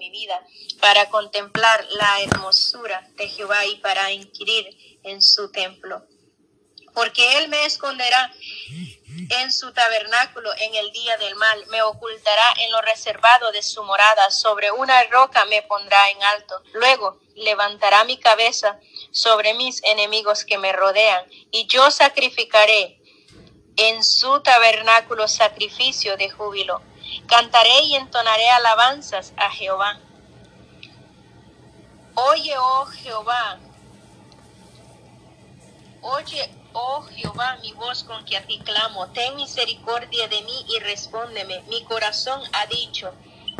mi vida, para contemplar la hermosura de Jehová y para inquirir en su templo. Porque Él me esconderá en su tabernáculo en el día del mal, me ocultará en lo reservado de su morada, sobre una roca me pondrá en alto. Luego levantará mi cabeza sobre mis enemigos que me rodean, y yo sacrificaré en su tabernáculo sacrificio de júbilo. Cantaré y entonaré alabanzas a Jehová. Oye, oh Jehová, oye, oh Jehová, mi voz con que a ti clamo. Ten misericordia de mí y respóndeme. Mi corazón ha dicho,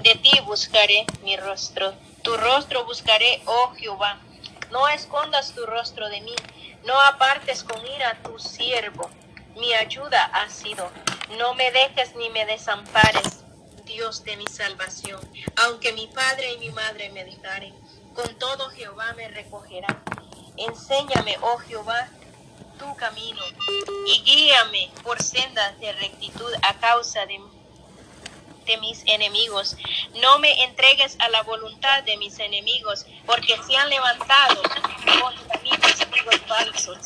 de ti buscaré mi rostro. Tu rostro buscaré, oh Jehová. No escondas tu rostro de mí. No apartes con ira tu siervo. Mi ayuda ha sido. No me dejes ni me desampares, Dios de mi salvación. Aunque mi padre y mi madre me dejaren, con todo Jehová me recogerá. Enséñame, oh Jehová, tu camino y guíame por sendas de rectitud a causa de, de mis enemigos. No me entregues a la voluntad de mis enemigos, porque se han levantado contra mí testigos falsos.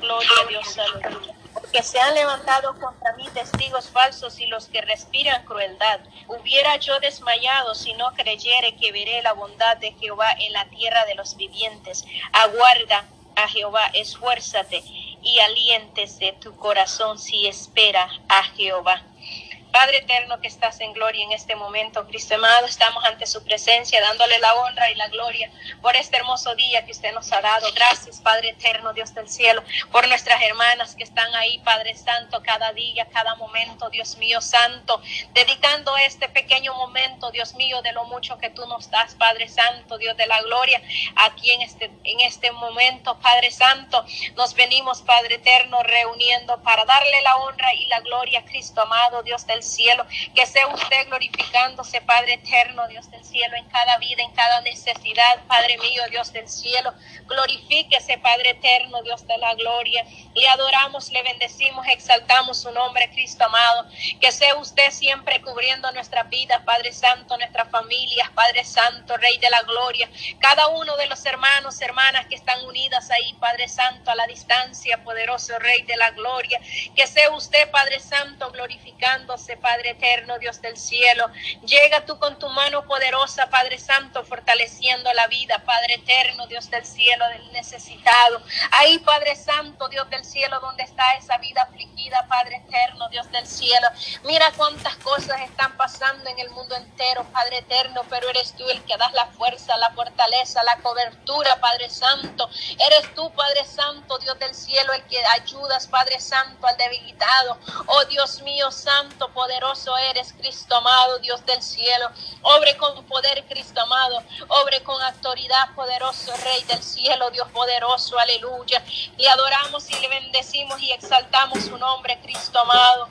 Gloria a Dios, aleluya que se han levantado contra mí testigos falsos y los que respiran crueldad. Hubiera yo desmayado si no creyere que veré la bondad de Jehová en la tierra de los vivientes. Aguarda a Jehová, esfuérzate y aliéntese tu corazón si espera a Jehová. Padre eterno que estás en gloria en este momento, Cristo amado, estamos ante su presencia dándole la honra y la gloria por este hermoso día que usted nos ha dado. Gracias, Padre eterno, Dios del cielo, por nuestras hermanas que están ahí, Padre Santo, cada día, cada momento, Dios mío Santo, dedicando este pequeño momento, Dios mío, de lo mucho que tú nos das, Padre Santo, Dios de la gloria, aquí en este, en este momento, Padre Santo, nos venimos, Padre eterno, reuniendo para darle la honra y la gloria, Cristo amado, Dios del. Que sea usted glorificándose, Padre eterno, Dios del cielo, en cada vida, en cada necesidad, Padre mío, Dios del cielo. Glorifíquese, Padre eterno, Dios de la gloria. Le adoramos, le bendecimos, exaltamos su nombre, Cristo amado. Que sea usted siempre cubriendo nuestra vida, Padre Santo, nuestras familias, Padre Santo, Rey de la gloria. Cada uno de los hermanos, hermanas que están unidas ahí, Padre Santo, a la distancia, poderoso Rey de la gloria. Que sea usted, Padre Santo, glorificándose Padre eterno, Dios del cielo. Llega tú con tu mano poderosa, Padre Santo, fortaleciendo la vida, Padre eterno, Dios del cielo, del necesitado. Ahí, Padre Santo, Dios del cielo, donde está esa vida afligida, Padre eterno, Dios del cielo. Mira cuántas cosas están pasando en el mundo entero, Padre eterno, pero eres tú el que das la fuerza, la fortaleza, la cobertura, Padre Santo. Eres tú, Padre Santo, Dios del cielo, el que ayudas, Padre Santo, al debilitado. Oh Dios mío, Santo, poderoso eres, Cristo amado, Dios del cielo. Obre con poder, Cristo amado. Obre con autoridad, poderoso Rey del cielo, Dios poderoso, aleluya. Le adoramos y le bendecimos y exaltamos su nombre, Cristo amado.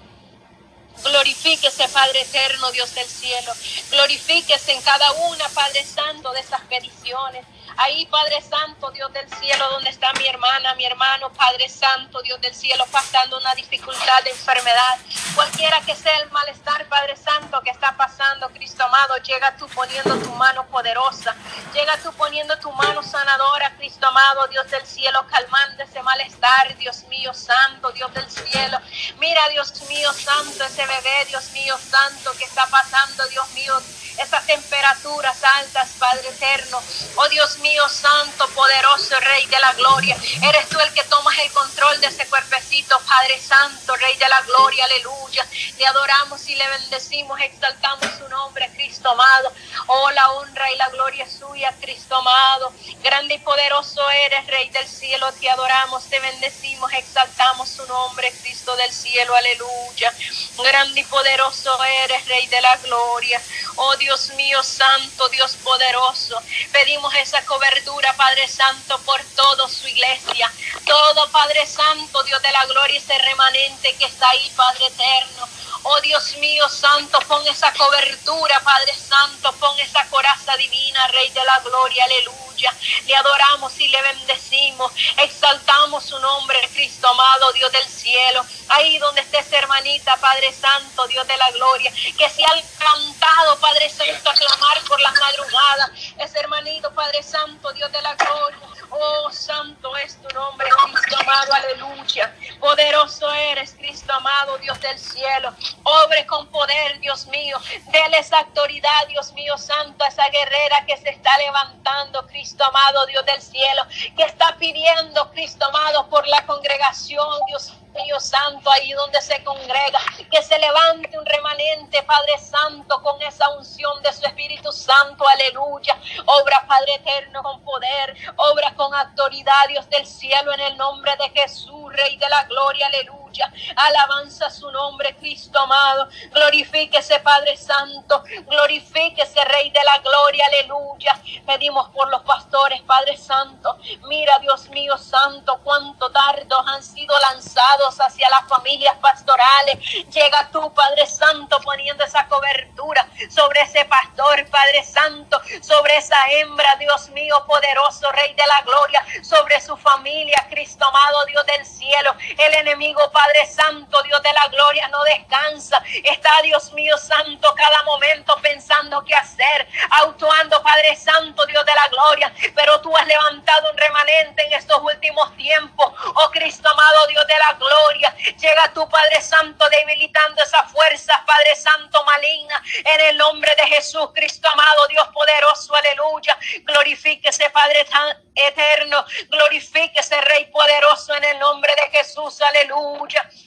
Glorifíquese, Padre eterno, Dios del cielo. Glorifíquese en cada una, Padre Santo, de estas peticiones. Ahí, Padre Santo, Dios del cielo, donde está mi hermana, mi hermano, Padre Santo, Dios del cielo, pasando una dificultad de enfermedad. Cualquiera que sea el malestar, Padre Santo, que está pasando, Cristo amado, llega tú poniendo tu mano poderosa. Llega tú poniendo tu mano sanadora, Cristo amado, Dios del cielo, calmando ese malestar, Dios mío, Santo, Dios del cielo. Mira, Dios mío, Santo, ese bebé, Dios mío, Santo, que está pasando, Dios mío, esas temperaturas altas, Padre eterno. Oh Dios mío, santo, poderoso, Rey de la gloria. Eres tú el que tomas el control de ese cuerpecito, Padre Santo, Rey de la gloria, aleluya. Le adoramos y le bendecimos, exaltamos su nombre, Cristo amado. Oh, la honra y la gloria es suya, Cristo amado. Grande y poderoso eres, Rey del cielo. Te adoramos, te bendecimos, exaltamos su nombre, Cristo del cielo, aleluya. Grande y poderoso eres, Rey de la gloria. Oh Dios mío, santo, Dios poderoso. Pedimos esa cobertura, Padre Santo, por toda su iglesia. Todo, Padre Santo, Dios de la gloria, ese remanente que está ahí, Padre eterno. Oh Dios mío, santo, pon esa cobertura, Padre Santo, pon esa coraza divina, Rey de la Gloria, aleluya. Le adoramos y le bendecimos, exaltamos su nombre, Cristo amado, Dios del cielo. Ahí donde esté esa hermanita, Padre Santo, Dios de la Gloria, que se ha levantado, Padre Santo, a clamar por las madrugadas. Ese hermanito, Padre Santo, Dios de la Gloria. Oh, santo es tu nombre, Cristo amado, aleluya. Poderoso eres, Cristo Dios del cielo. Obre con poder, Dios mío. Dele esa autoridad, Dios mío, santo, a esa guerrera que se está levantando, Cristo amado, Dios del cielo, que está pidiendo, Cristo amado, por la congregación, Dios Dios Santo, ahí donde se congrega, que se levante un remanente, Padre Santo, con esa unción de su Espíritu Santo, aleluya. Obra, Padre Eterno, con poder, obra con autoridad, Dios del cielo, en el nombre de Jesús, Rey de la Gloria, aleluya. Alabanza su nombre, Cristo amado. Glorifíquese, Padre Santo. Glorifíquese, Rey de la Gloria. Aleluya. Pedimos por los pastores, Padre Santo. Mira, Dios mío Santo, cuánto dardos han sido lanzados hacia las familias pastorales. Llega tú, Padre Santo, poniendo esa cobertura sobre ese pastor, Padre Santo, sobre esa hembra, Dios mío, poderoso, Rey de la Gloria, sobre su familia, Cristo amado, Dios del cielo. El enemigo, Padre Santo, Dios de la gloria, no descansa. Está, Dios mío Santo, cada momento pensando qué hacer, actuando, Padre Santo, Dios de la gloria. Pero tú has levantado un remanente en estos últimos tiempos. Oh Cristo amado, Dios de la gloria. Llega tu Padre Santo debilitando esas fuerzas, Padre Santo maligna. En el nombre de Jesús, Cristo amado, Dios poderoso, aleluya. Glorifíquese, Padre eterno. Glorifíquese, Rey poderoso, en el nombre de Jesús, aleluya. Georgia.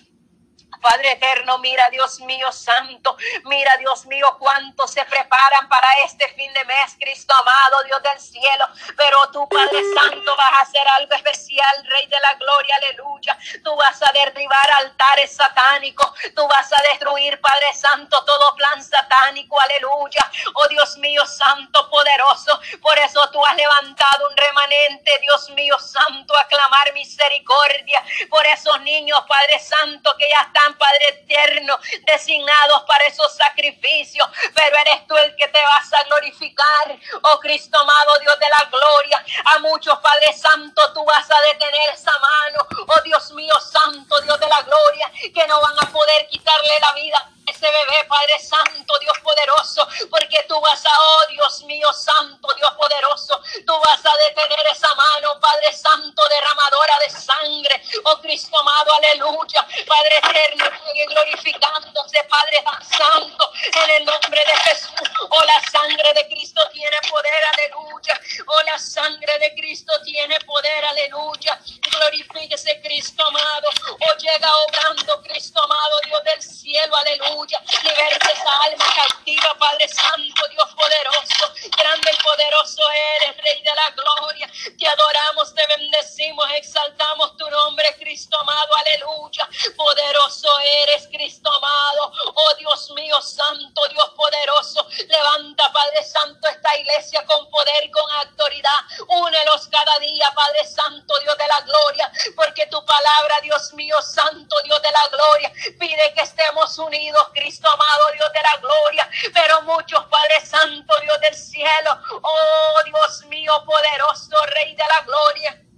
Padre eterno, mira Dios mío santo, mira Dios mío cuánto se preparan para este fin de mes, Cristo amado, Dios del cielo. Pero tú, Padre Santo, vas a hacer algo especial, Rey de la Gloria, aleluya. Tú vas a derribar altares satánicos, tú vas a destruir, Padre Santo, todo plan satánico, aleluya. Oh Dios mío santo, poderoso, por eso tú has levantado un remanente, Dios mío santo, a clamar misericordia por esos niños, Padre Santo, que ya están Padre eterno, designados para esos sacrificios, pero eres tú el que te vas a glorificar, oh Cristo amado, Dios de la gloria. A muchos, Padre Santo, tú vas a detener esa mano, oh Dios mío santo, Dios de la gloria, que no van a poder quitarle la vida ese bebé, Padre Santo, Dios poderoso, porque tú vas a, oh Dios mío, Santo, Dios poderoso, tú vas a detener esa mano, Padre Santo, derramadora de sangre, oh Cristo amado, aleluya, Padre eterno, sigue glorificándose, Padre Santo, en el nombre de Jesús, oh la sangre de Cristo tiene poder, aleluya, oh la sangre de Cristo tiene poder, aleluya, glorifíquese Cristo amado, oh llega obrando Cristo amado, Dios del cielo, aleluya aleluya. Liberte esa alma cautiva, Padre Santo, Dios poderoso. Grande y poderoso eres, Rey de la gloria. Te adoramos, te bendecimos, exaltamos tu nombre, Cristo amado, aleluya. Poderoso eres, Cristo amado. Oh Dios mío, Santo, Dios poderoso. Levanta, Padre Santo, esta iglesia con poder, con autoridad. Únelos cada día, Padre Santo, Dios de la gloria. Porque tu palabra, Dios mío, Santo, Dios de la gloria, pide que estemos unidos Cristo amado, Dios de la gloria, pero muchos, Padre Santo, Dios del cielo, oh Dios mío, poderoso Rey de la gloria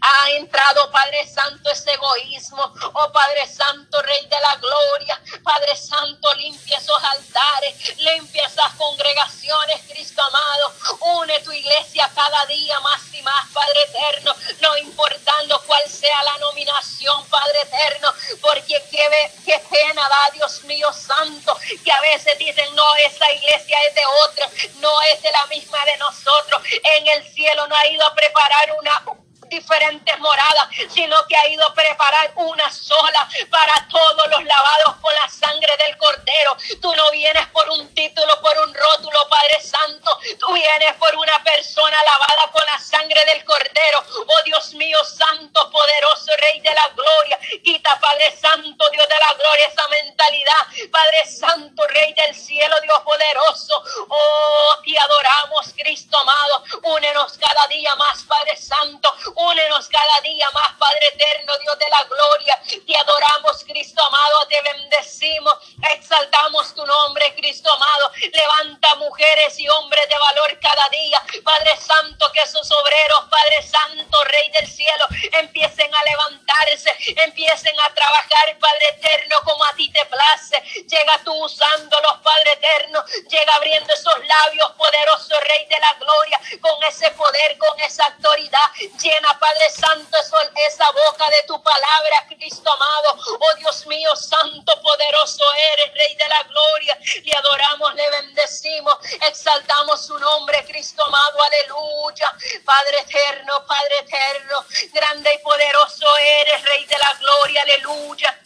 ha entrado, Padre Santo, ese egoísmo. Oh Padre Santo, Rey de la Gloria. Padre Santo, limpia esos altares, limpia esas congregaciones, Cristo amado. Une tu iglesia cada día más y más, Padre eterno. No importando cuál sea la nominación, Padre eterno. Porque qué, pena da, Dios mío santo, que a veces dicen, no, esa iglesia es de otro, no es de la misma de nosotros. En el cielo no ha ido a preparar una diferentes moradas, sino que ha ido a preparar una sola para todos los lavados por la sangre del Cordero. Tú no vienes por un título, por un rótulo, Padre Santo. Tú vienes por una persona lavada con la sangre del Cordero. Oh Dios mío, Santo, poderoso Rey de la Gloria. Quita, Padre Santo, Dios de la Gloria, esa mentalidad. Padre Santo, Rey del cielo, Dios poderoso. Oh, te adoramos, Cristo amado. Únenos cada día más, Padre Santo. Únenos cada día más, Padre eterno, Dios de la gloria. Te adoramos, Cristo amado. Te bendecimos. Exaltamos tu nombre, Cristo amado. Levanta mujeres y hombres de valor cada día. Padre Santo, que esos obreros, Padre Santo, Rey del cielo, empiecen a levantarse, empiecen a trabajar, Padre eterno, como a ti te place. Llega tú usándolos, Padre eterno. Llega abriendo esos labios, poderoso Rey de la gloria, con ese poder, con esa autoridad. Llena, Padre Santo, esa boca de tu palabra, Cristo amado. Oh Dios mío, Santo, poderoso eres, Rey de la gloria. Le adoramos, le bendecimos, exaltamos su nombre, Cristo amado. Aleluya. Padre eterno, Padre eterno, grande y poderoso eres, Rey de la gloria. Aleluya.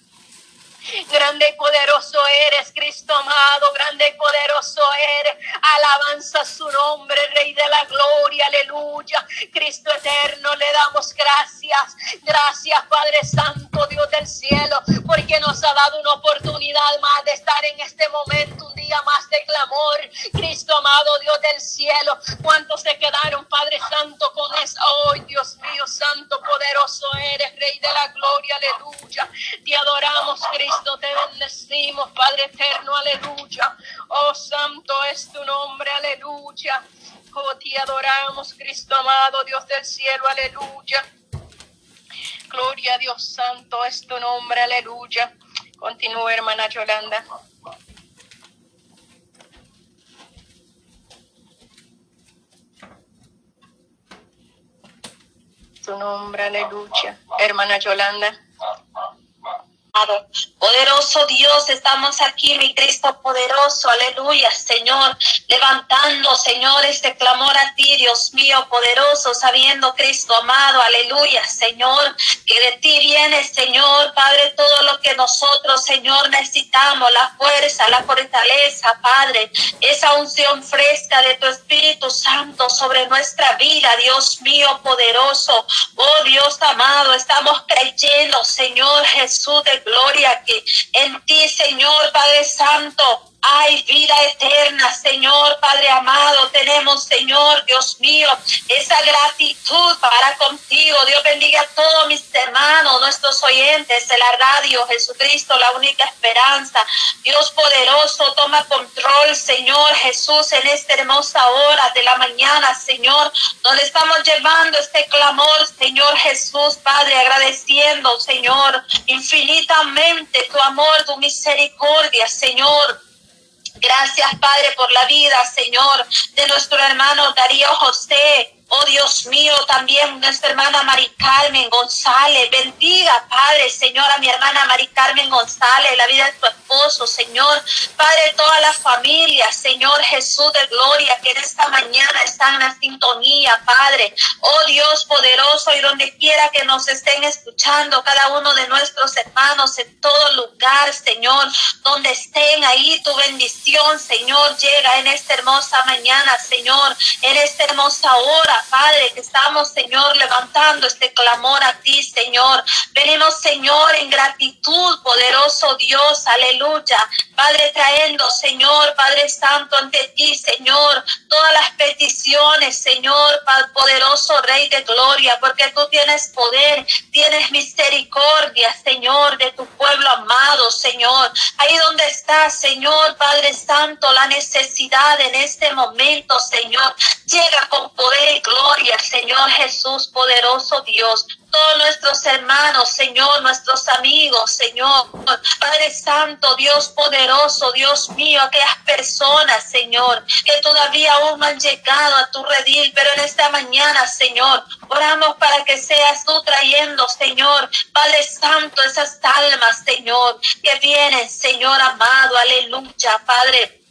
Grande y poderoso eres, Cristo amado, grande y poderoso eres. Alabanza su nombre, Rey de la gloria, aleluya. Cristo eterno, le damos gracias. Gracias, Padre Santo, Dios del cielo, porque nos ha dado una oportunidad más de estar en este momento, un día más de clamor. Cristo amado, Dios del cielo, ¿cuántos se quedaron, Padre Santo, con eso? hoy, Dios mío, Santo, poderoso eres, Rey de la gloria, aleluya. Te adoramos, Cristo te bendecimos, Padre eterno, aleluya. Oh, santo es tu nombre, aleluya. Oh, te adoramos, Cristo amado, Dios del cielo, aleluya. Gloria a Dios santo es tu nombre, aleluya. Continúa, hermana Yolanda. Tu nombre, aleluya. Hermana Yolanda. Poderoso Dios, estamos aquí, mi Cristo poderoso, aleluya, Señor, levantando, Señor, este clamor a ti, Dios mío, poderoso, sabiendo, Cristo amado, aleluya, Señor, que de ti viene, Señor, Padre, todo lo que nosotros, Señor, necesitamos, la fuerza, la fortaleza, Padre, esa unción fresca de tu Espíritu Santo sobre nuestra vida, Dios mío, poderoso, oh Dios amado, estamos creyendo, Señor Jesús de gloria que en ti, Señor Padre Santo, hay vida eterna, Señor Padre amado. Tenemos, Señor Dios mío, esa gratitud para contigo. Dios bendiga a todos mis hermanos, nuestros oyentes de la radio, Jesucristo, la única esperanza. Dios poderoso, toma control, Señor Jesús, en esta hermosa hora de la mañana, Señor, donde estamos llevando este clamor, Señor Jesús, Padre, agradeciendo, Señor, infinitamente tu amor, tu misericordia, Señor. Gracias, Padre, por la vida, Señor, de nuestro hermano Darío José. Oh Dios mío, también nuestra hermana Mari Carmen González. Bendiga, Padre, Señor, a mi hermana Mari Carmen González, la vida de tu esposo, Señor. Padre, toda la familia, Señor Jesús de gloria, que en esta mañana están en la sintonía, Padre. Oh Dios poderoso, y donde quiera que nos estén escuchando, cada uno de nuestros hermanos en todo lugar, Señor, donde estén ahí, tu bendición, Señor, llega en esta hermosa mañana, Señor, en esta hermosa hora Padre, que estamos, Señor, levantando este clamor a ti, Señor. Venimos, Señor, en gratitud, poderoso Dios, aleluya. Padre, trayendo, Señor, Padre Santo, ante ti, Señor, todas las peticiones, Señor, poderoso Rey de Gloria, porque tú tienes poder, tienes misericordia, Señor, de tu pueblo amado, Señor. Ahí donde está, Señor, Padre Santo, la necesidad en este momento, Señor, llega con poder gloria, Señor Jesús, poderoso Dios. Todos nuestros hermanos, Señor, nuestros amigos, Señor. Padre Santo, Dios poderoso, Dios mío, aquellas personas, Señor, que todavía aún no han llegado a tu redil, pero en esta mañana, Señor, oramos para que seas tú trayendo, Señor, Padre Santo, esas almas, Señor, que vienen, Señor amado, aleluya, Padre.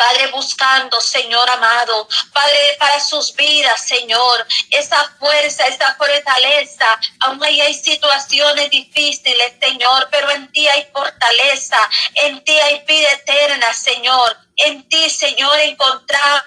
Padre, buscando, Señor amado, Padre, para sus vidas, Señor, esa fuerza, esa fortaleza. Aún hay situaciones difíciles, Señor, pero en ti hay fortaleza, en ti hay vida eterna, Señor. En ti, Señor, encontrar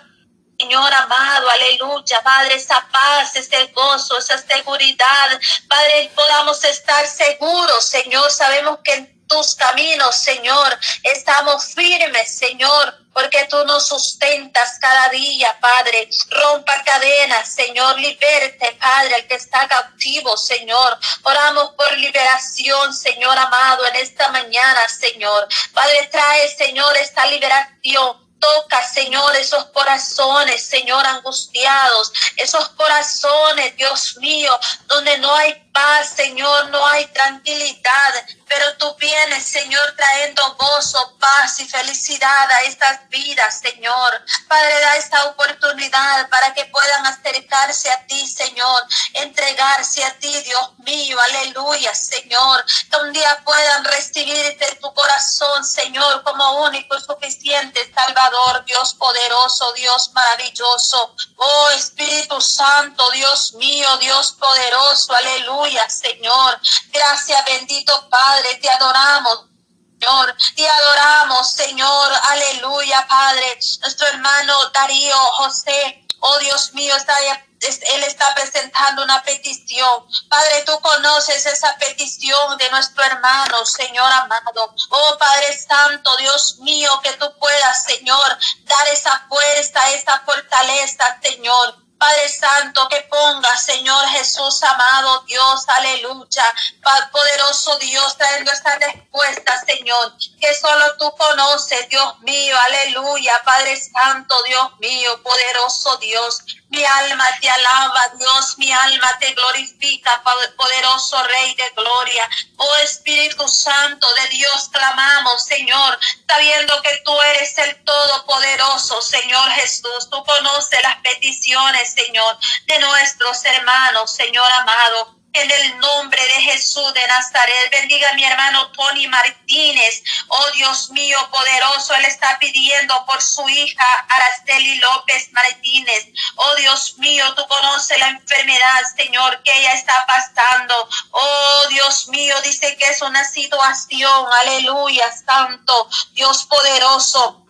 Señor amado, aleluya, Padre, esa paz, ese gozo, esa seguridad, Padre, podamos estar seguros, Señor, sabemos que tus caminos, Señor. Estamos firmes, Señor, porque tú nos sustentas cada día, Padre. Rompa cadenas, Señor, liberte, Padre, el que está cautivo, Señor. Oramos por liberación, Señor amado, en esta mañana, Señor. Padre, trae, Señor, esta liberación Toca, Señor, esos corazones, Señor, angustiados, esos corazones, Dios mío, donde no hay paz, Señor, no hay tranquilidad, pero tú vienes, Señor, trayendo gozo, paz y felicidad a estas vidas, Señor. Padre, da esta oportunidad para que puedan acercarse a ti, Señor, entregarse a ti, Dios mío, aleluya, Señor. Que un día puedan recibirte tu corazón, Señor, como único y suficiente Salvador, Dios poderoso, Dios maravilloso. Oh Espíritu Santo, Dios mío, Dios poderoso, aleluya. Señor. Gracias, bendito Padre, te adoramos. Señor, te adoramos, Señor, aleluya, Padre. Nuestro hermano Darío José, oh Dios mío, está él está presentando una petición. Padre, tú conoces esa petición de nuestro hermano, Señor amado. Oh Padre Santo, Dios mío, que tú puedas, Señor, dar esa fuerza, esa fortaleza, Señor. Padre Santo, que ponga, Señor Jesús, amado Dios, aleluya. Poderoso Dios, trayendo esta respuesta, Señor, que solo tú conoces, Dios mío, aleluya. Padre Santo, Dios mío, poderoso Dios. Mi alma te alaba, Dios, mi alma te glorifica, poderoso Rey de gloria. Oh Espíritu Santo de Dios, clamamos, Señor, sabiendo que tú eres el Todopoderoso, Señor Jesús. Tú conoces las peticiones, Señor, de nuestros hermanos, Señor amado en el nombre de Jesús de Nazaret. Bendiga a mi hermano Tony Martínez. Oh Dios mío poderoso, él está pidiendo por su hija Araceli López Martínez. Oh Dios mío, tú conoces la enfermedad, Señor, que ella está pasando. Oh Dios mío, dice que es una situación, aleluya, santo, Dios poderoso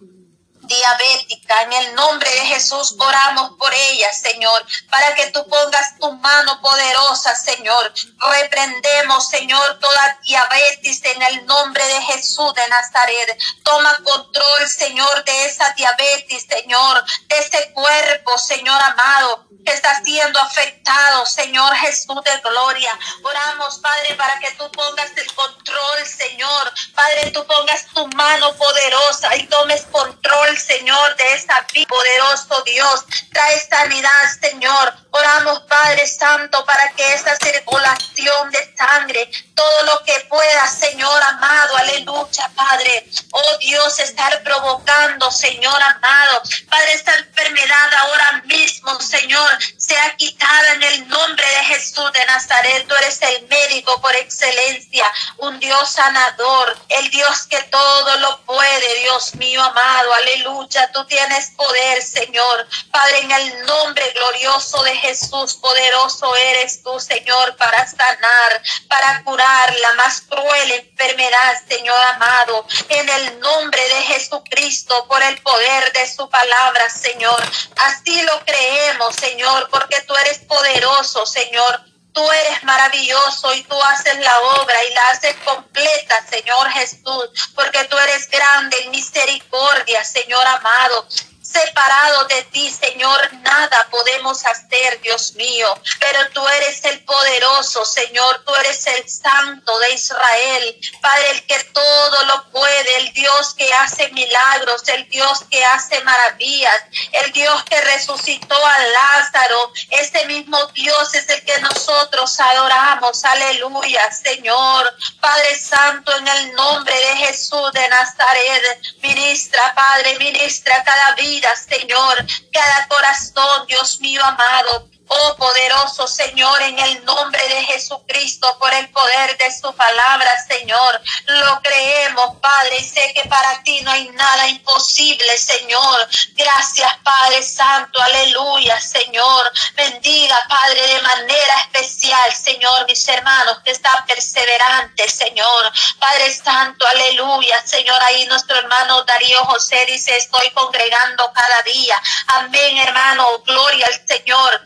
diabética. En el nombre de Jesús oramos por ella, Señor, para que tú pongas tu mano poderosa, Señor. Reprendemos, Señor, toda diabetes en el nombre de Jesús de Nazaret. Toma control, Señor, de esa diabetes, Señor, de ese cuerpo, Señor amado, que está siendo afectado, Señor Jesús de gloria. Oramos, Padre, para que tú pongas el control, Señor. Padre, tú pongas tu mano poderosa y tomes control Señor, de esta vida. Poderoso Dios, trae sanidad, Señor. Oramos, Padre Santo, para que esta circulación de sangre, todo lo que pueda, Señor amado, aleluya, Padre. Oh Dios, estar provocando, Señor amado. Padre, esta enfermedad ahora mismo, Señor, sea quitada en el nombre de Jesús de Nazaret. Tú eres el médico por excelencia, un Dios sanador, el Dios que todo lo puede, Dios mío amado, aleluya lucha, tú tienes poder, Señor. Padre, en el nombre glorioso de Jesús, poderoso eres tú, Señor, para sanar, para curar la más cruel enfermedad, Señor amado. En el nombre de Jesucristo, por el poder de su palabra, Señor. Así lo creemos, Señor, porque tú eres poderoso, Señor Tú eres maravilloso y tú haces la obra y la haces completa, Señor Jesús, porque tú eres grande en misericordia, Señor amado. Separado de ti, Señor, nada podemos hacer, Dios mío. Pero tú eres el poderoso, Señor. Tú eres el santo de Israel. Padre, el que todo lo puede, el Dios que hace milagros, el Dios que hace maravillas, el Dios que resucitó a Lázaro. Ese mismo Dios es el que nosotros adoramos. Aleluya, Señor. Padre Santo, en el nombre de Jesús de Nazaret, ministra, Padre, ministra cada vida Señor, cada corazón, Dios mío amado, Oh poderoso Señor, en el nombre de Jesucristo, por el poder de su palabra, Señor, lo creemos, Padre, y sé que para ti no hay nada imposible, Señor. Gracias, Padre Santo, aleluya, Señor. Bendiga, Padre, de manera especial, Señor, mis hermanos que están perseverantes, Señor. Padre Santo, aleluya, Señor, ahí nuestro hermano Darío José dice, estoy congregando cada día. Amén, hermano, gloria al Señor.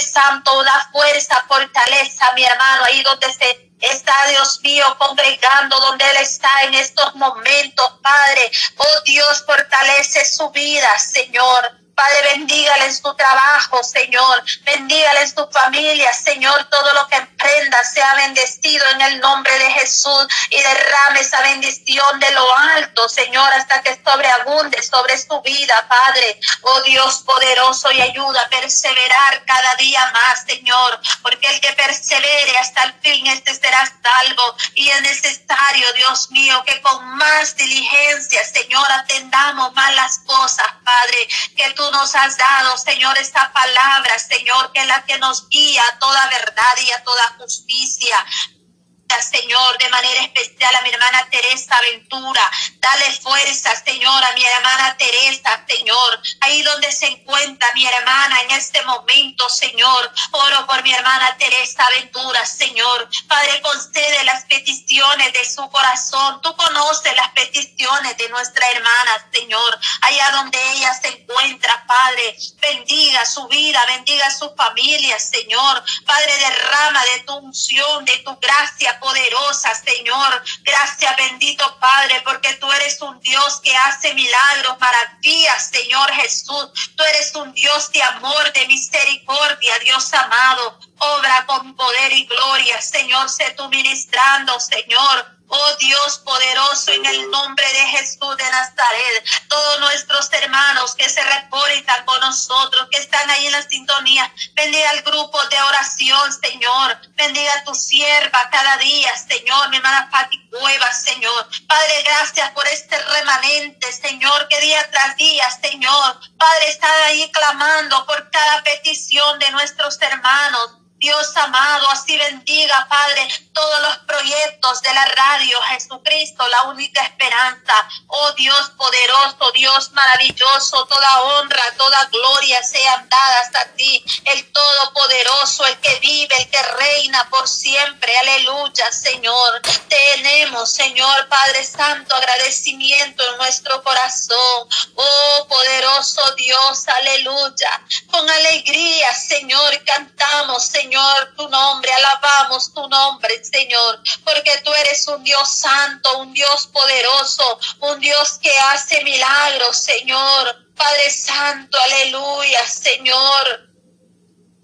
Santo, da fuerza, fortaleza, mi hermano, ahí donde se está, Dios mío, congregando donde Él está en estos momentos, Padre. Oh Dios, fortalece su vida, Señor. Padre, bendígale en su trabajo, Señor. Bendígale en su familia, Señor. Todo lo que emprenda sea bendecido en el nombre de Jesús y derrame esa bendición de lo alto, Señor, hasta que sobreabunde sobre su vida, Padre. Oh Dios poderoso y ayuda a perseverar cada día más, Señor, porque el que persevere hasta el fin, este será salvo. Y es necesario, Dios mío, que con más diligencia, Señor, atendamos más las cosas, Padre, que tú nos has dado, Señor, esta palabra, Señor, que es la que nos guía a toda verdad y a toda justicia. Señor, de manera especial a mi hermana Teresa Ventura. Dale fuerza, Señor, a mi hermana Teresa, Señor. Ahí donde se encuentra mi hermana en este momento, Señor. Oro por mi hermana Teresa Ventura, Señor. Padre, concede las peticiones de su corazón. Tú conoces las peticiones de nuestra hermana, Señor. Allá donde ella se encuentra, Padre. Bendiga su vida, bendiga su familia, Señor. Padre, derrama de tu unción, de tu gracia poderosa, Señor. Gracias, bendito Padre, porque tú eres un Dios que hace milagros, maravillas, Señor Jesús. Tú eres un Dios de amor, de misericordia, Dios amado. Obra con poder y gloria, Señor, sé tú ministrando, Señor. Oh Dios poderoso, en el nombre de Jesús de Nazaret, todos nuestros hermanos que se reportan con nosotros, que están ahí en la sintonía, bendiga el grupo de oración, Señor. Bendiga a tu sierva cada día, Señor, mi hermana Pati Cuevas, Señor. Padre, gracias por este remanente, Señor, que día tras día, Señor. Padre, está ahí clamando por cada petición de nuestros hermanos. Dios amado, así bendiga, Padre, todos los proyectos de la radio, Jesucristo, la única esperanza. Oh Dios poderoso, Dios maravilloso, toda honra, toda gloria sean dadas a ti, el Todopoderoso, el que vive, el que reina por siempre. Aleluya, Señor. Tenemos, Señor Padre Santo, agradecimiento en nuestro corazón. Oh poderoso Dios, aleluya. Con alegría, Señor, cantamos, Señor Señor, tu nombre, alabamos tu nombre, Señor, porque tú eres un Dios santo, un Dios poderoso, un Dios que hace milagros, Señor. Padre Santo, aleluya, Señor.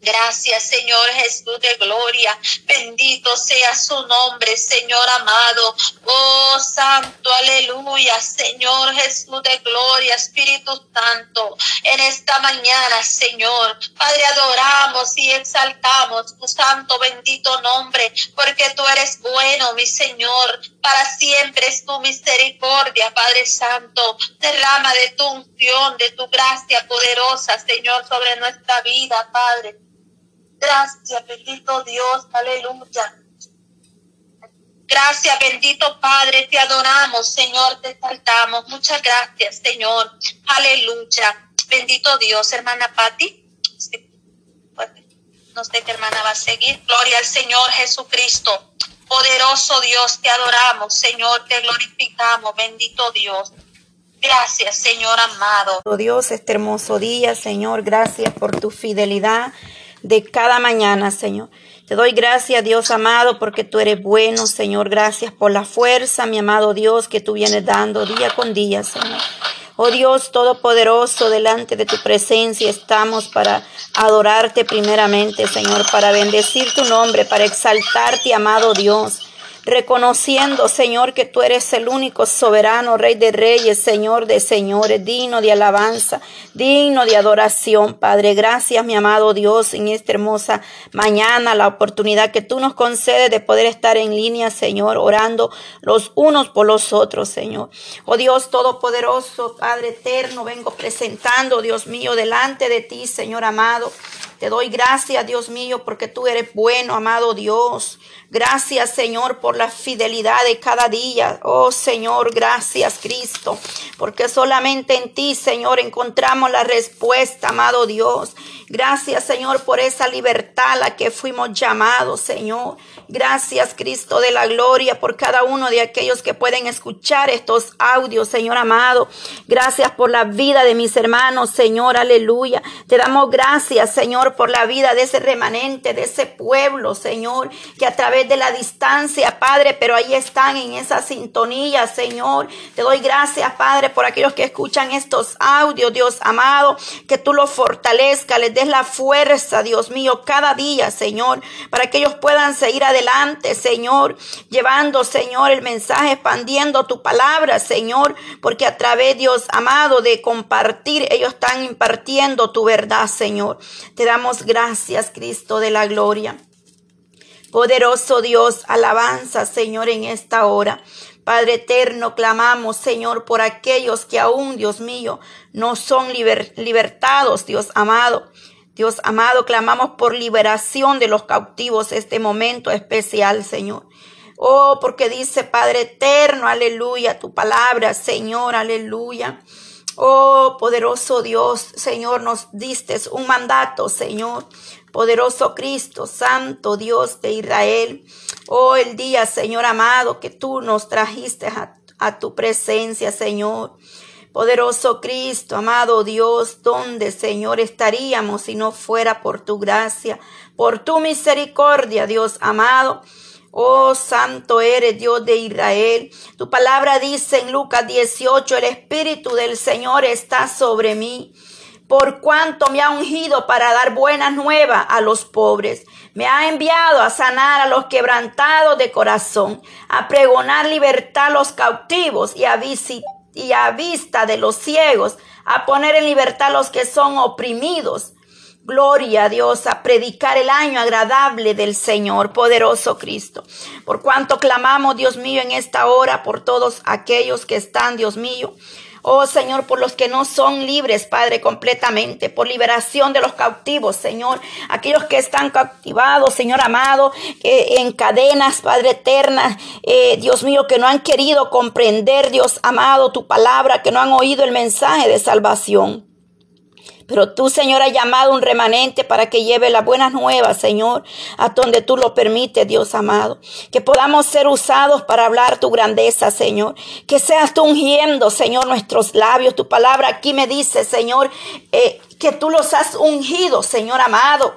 Gracias, Señor Jesús de gloria. Bendito sea su nombre, Señor amado. Oh, santo, aleluya, Señor Jesús de gloria, Espíritu Santo. En esta mañana, Señor, Padre, adoramos y exaltamos tu santo, bendito nombre, porque tú eres bueno, mi Señor. Para siempre es tu misericordia, Padre Santo. Derrama de tu unción, de tu gracia poderosa, Señor, sobre nuestra vida, Padre. Gracias, bendito Dios, aleluya. Gracias, bendito Padre, te adoramos, Señor, te saltamos. Muchas gracias, Señor. Aleluya. Bendito Dios, hermana Patti. No sé qué hermana va a seguir. Gloria al Señor Jesucristo. Poderoso Dios, te adoramos, Señor, te glorificamos. Bendito Dios. Gracias, Señor amado. Oh Dios, este hermoso día, Señor, gracias por tu fidelidad de cada mañana, Señor. Te doy gracias, Dios amado, porque tú eres bueno, Señor. Gracias por la fuerza, mi amado Dios, que tú vienes dando día con día, Señor. Oh Dios Todopoderoso, delante de tu presencia estamos para adorarte primeramente, Señor, para bendecir tu nombre, para exaltarte, amado Dios reconociendo, Señor, que tú eres el único soberano, Rey de Reyes, Señor de Señores, digno de alabanza, digno de adoración, Padre. Gracias, mi amado Dios, en esta hermosa mañana, la oportunidad que tú nos concedes de poder estar en línea, Señor, orando los unos por los otros, Señor. Oh Dios Todopoderoso, Padre eterno, vengo presentando, Dios mío, delante de ti, Señor amado. Te doy gracias, Dios mío, porque tú eres bueno, amado Dios. Gracias, Señor, por la fidelidad de cada día. Oh, Señor, gracias, Cristo, porque solamente en ti, Señor, encontramos la respuesta, amado Dios. Gracias, Señor, por esa libertad a la que fuimos llamados, Señor. Gracias, Cristo de la gloria, por cada uno de aquellos que pueden escuchar estos audios, Señor amado. Gracias por la vida de mis hermanos, Señor, aleluya. Te damos gracias, Señor, Por la vida de ese remanente, de ese pueblo, Señor, que a través de la distancia, Padre, pero ahí están en esa sintonía, Señor. Te doy gracias, Padre, por aquellos que escuchan estos audios, Dios amado, que tú los fortalezcas, les des la fuerza, Dios mío, cada día, Señor, para que ellos puedan seguir adelante, Señor, llevando, Señor, el mensaje, expandiendo tu palabra, Señor, porque a través, Dios amado, de compartir, ellos están impartiendo tu verdad, Señor. Te damos gracias, Cristo de la gloria. Poderoso Dios, alabanza, Señor, en esta hora. Padre eterno, clamamos, Señor, por aquellos que aún, Dios mío, no son libertados, Dios amado. Dios amado, clamamos por liberación de los cautivos este momento especial, Señor. Oh, porque dice Padre eterno, aleluya, tu palabra, Señor, aleluya. Oh, poderoso Dios, Señor, nos diste un mandato, Señor. Poderoso Cristo, Santo Dios de Israel. Oh, el día, Señor amado, que tú nos trajiste a, a tu presencia, Señor. Poderoso Cristo, amado Dios, ¿dónde, Señor, estaríamos si no fuera por tu gracia, por tu misericordia, Dios amado? Oh, santo eres Dios de Israel. Tu palabra dice en Lucas 18, el Espíritu del Señor está sobre mí. Por cuanto me ha ungido para dar buenas nuevas a los pobres. Me ha enviado a sanar a los quebrantados de corazón, a pregonar libertad a los cautivos y a, y a vista de los ciegos, a poner en libertad a los que son oprimidos Gloria a Dios, a predicar el año agradable del Señor, poderoso Cristo. Por cuanto clamamos, Dios mío, en esta hora por todos aquellos que están, Dios mío. Oh Señor, por los que no son libres, Padre, completamente, por liberación de los cautivos, Señor, aquellos que están cautivados, Señor amado, eh, en cadenas, Padre eterna, eh, Dios mío, que no han querido comprender, Dios amado, tu palabra, que no han oído el mensaje de salvación. Pero tú, Señor, has llamado un remanente para que lleve las buenas nuevas, Señor, a donde tú lo permites, Dios amado. Que podamos ser usados para hablar tu grandeza, Señor. Que seas tú ungiendo, Señor, nuestros labios. Tu palabra aquí me dice, Señor, eh, que tú los has ungido, Señor amado.